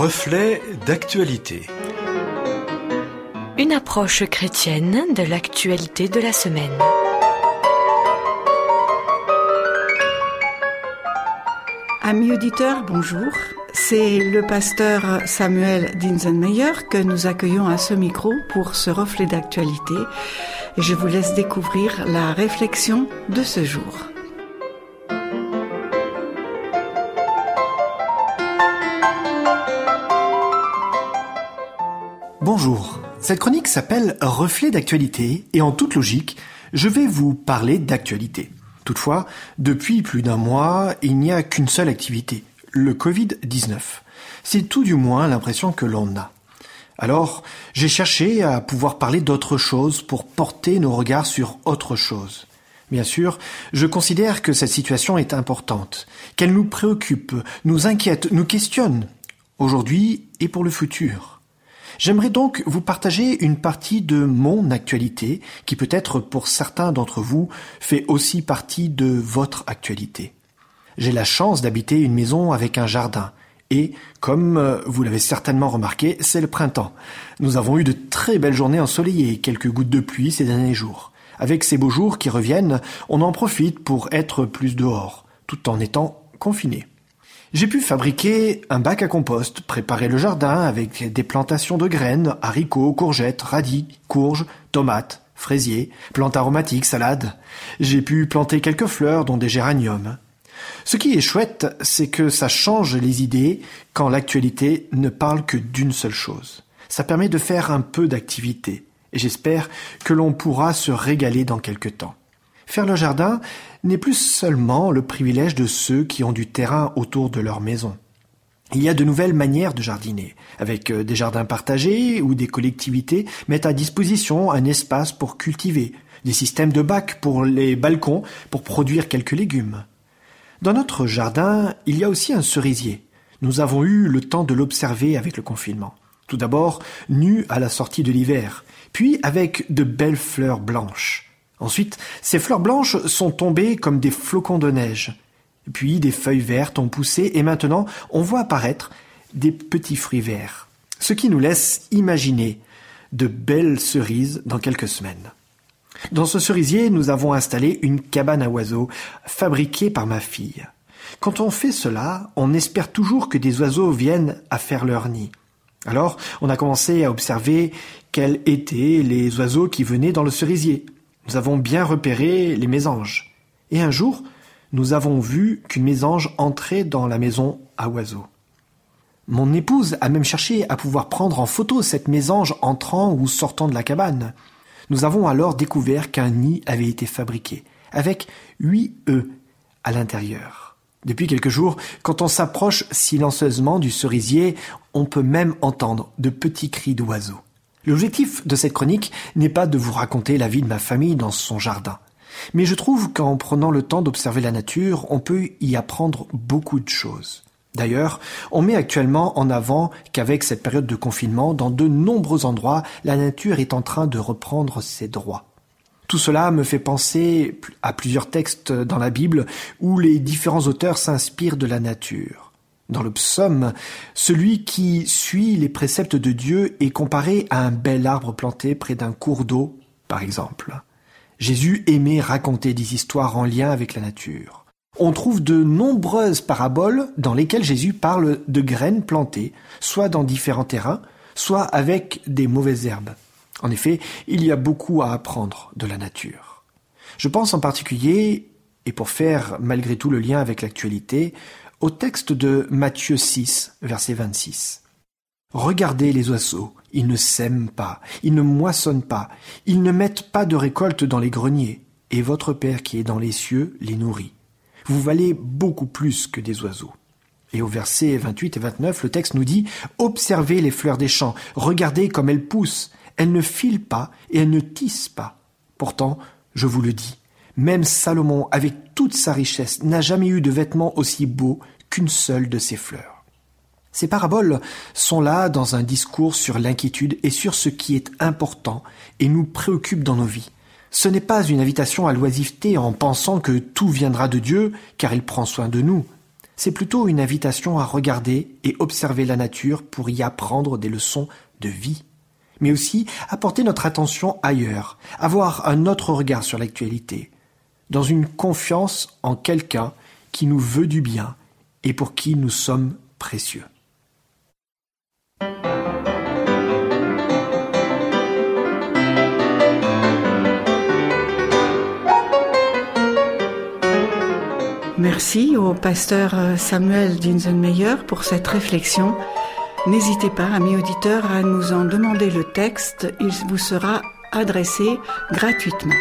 Reflet d'actualité. Une approche chrétienne de l'actualité de la semaine. Amis auditeurs, bonjour. C'est le pasteur Samuel Dinsenmeyer que nous accueillons à ce micro pour ce reflet d'actualité. Et je vous laisse découvrir la réflexion de ce jour. Bonjour, cette chronique s'appelle Reflet d'actualité et en toute logique, je vais vous parler d'actualité. Toutefois, depuis plus d'un mois, il n'y a qu'une seule activité, le Covid-19. C'est tout du moins l'impression que l'on a. Alors, j'ai cherché à pouvoir parler d'autre chose pour porter nos regards sur autre chose. Bien sûr, je considère que cette situation est importante, qu'elle nous préoccupe, nous inquiète, nous questionne, aujourd'hui et pour le futur. J'aimerais donc vous partager une partie de mon actualité qui peut-être pour certains d'entre vous fait aussi partie de votre actualité. J'ai la chance d'habiter une maison avec un jardin. Et, comme euh, vous l'avez certainement remarqué, c'est le printemps. Nous avons eu de très belles journées ensoleillées et quelques gouttes de pluie ces derniers jours. Avec ces beaux jours qui reviennent, on en profite pour être plus dehors, tout en étant confiné. J'ai pu fabriquer un bac à compost, préparer le jardin avec des plantations de graines, haricots, courgettes, radis, courges, tomates, fraisiers, plantes aromatiques, salades. J'ai pu planter quelques fleurs, dont des géraniums. Ce qui est chouette, c'est que ça change les idées quand l'actualité ne parle que d'une seule chose. Ça permet de faire un peu d'activité, et j'espère que l'on pourra se régaler dans quelque temps. Faire le jardin n'est plus seulement le privilège de ceux qui ont du terrain autour de leur maison. Il y a de nouvelles manières de jardiner, avec euh, des jardins partagés où des collectivités mettent à disposition un espace pour cultiver, des systèmes de bacs pour les balcons pour produire quelques légumes. Dans notre jardin, il y a aussi un cerisier. Nous avons eu le temps de l'observer avec le confinement. Tout d'abord, nu à la sortie de l'hiver, puis avec de belles fleurs blanches. Ensuite, ces fleurs blanches sont tombées comme des flocons de neige. Puis des feuilles vertes ont poussé et maintenant on voit apparaître des petits fruits verts. Ce qui nous laisse imaginer de belles cerises dans quelques semaines. Dans ce cerisier, nous avons installé une cabane à oiseaux fabriquée par ma fille. Quand on fait cela, on espère toujours que des oiseaux viennent à faire leur nid. Alors, on a commencé à observer quels étaient les oiseaux qui venaient dans le cerisier. Nous avons bien repéré les mésanges. Et un jour, nous avons vu qu'une mésange entrait dans la maison à oiseaux. Mon épouse a même cherché à pouvoir prendre en photo cette mésange entrant ou sortant de la cabane. Nous avons alors découvert qu'un nid avait été fabriqué, avec huit œufs à l'intérieur. Depuis quelques jours, quand on s'approche silencieusement du cerisier, on peut même entendre de petits cris d'oiseaux. L'objectif de cette chronique n'est pas de vous raconter la vie de ma famille dans son jardin. Mais je trouve qu'en prenant le temps d'observer la nature, on peut y apprendre beaucoup de choses. D'ailleurs, on met actuellement en avant qu'avec cette période de confinement, dans de nombreux endroits, la nature est en train de reprendre ses droits. Tout cela me fait penser à plusieurs textes dans la Bible où les différents auteurs s'inspirent de la nature. Dans le psaume, celui qui suit les préceptes de Dieu est comparé à un bel arbre planté près d'un cours d'eau, par exemple. Jésus aimait raconter des histoires en lien avec la nature. On trouve de nombreuses paraboles dans lesquelles Jésus parle de graines plantées, soit dans différents terrains, soit avec des mauvaises herbes. En effet, il y a beaucoup à apprendre de la nature. Je pense en particulier, et pour faire malgré tout le lien avec l'actualité, au texte de Matthieu 6, verset 26. Regardez les oiseaux, ils ne sèment pas, ils ne moissonnent pas, ils ne mettent pas de récolte dans les greniers, et votre Père qui est dans les cieux les nourrit. Vous valez beaucoup plus que des oiseaux. Et au verset 28 et 29, le texte nous dit Observez les fleurs des champs, regardez comme elles poussent, elles ne filent pas et elles ne tissent pas. Pourtant, je vous le dis, même Salomon, avec toute sa richesse, n'a jamais eu de vêtements aussi beaux qu'une seule de ses fleurs. Ces paraboles sont là dans un discours sur l'inquiétude et sur ce qui est important et nous préoccupe dans nos vies. Ce n'est pas une invitation à l'oisiveté en pensant que tout viendra de Dieu car il prend soin de nous. c'est plutôt une invitation à regarder et observer la nature pour y apprendre des leçons de vie, mais aussi à porter notre attention ailleurs, avoir un autre regard sur l'actualité, dans une confiance en quelqu'un qui nous veut du bien et pour qui nous sommes précieux. Merci au pasteur Samuel Dinsenmeyer pour cette réflexion. N'hésitez pas, amis auditeurs, à nous en demander le texte. Il vous sera adressé gratuitement.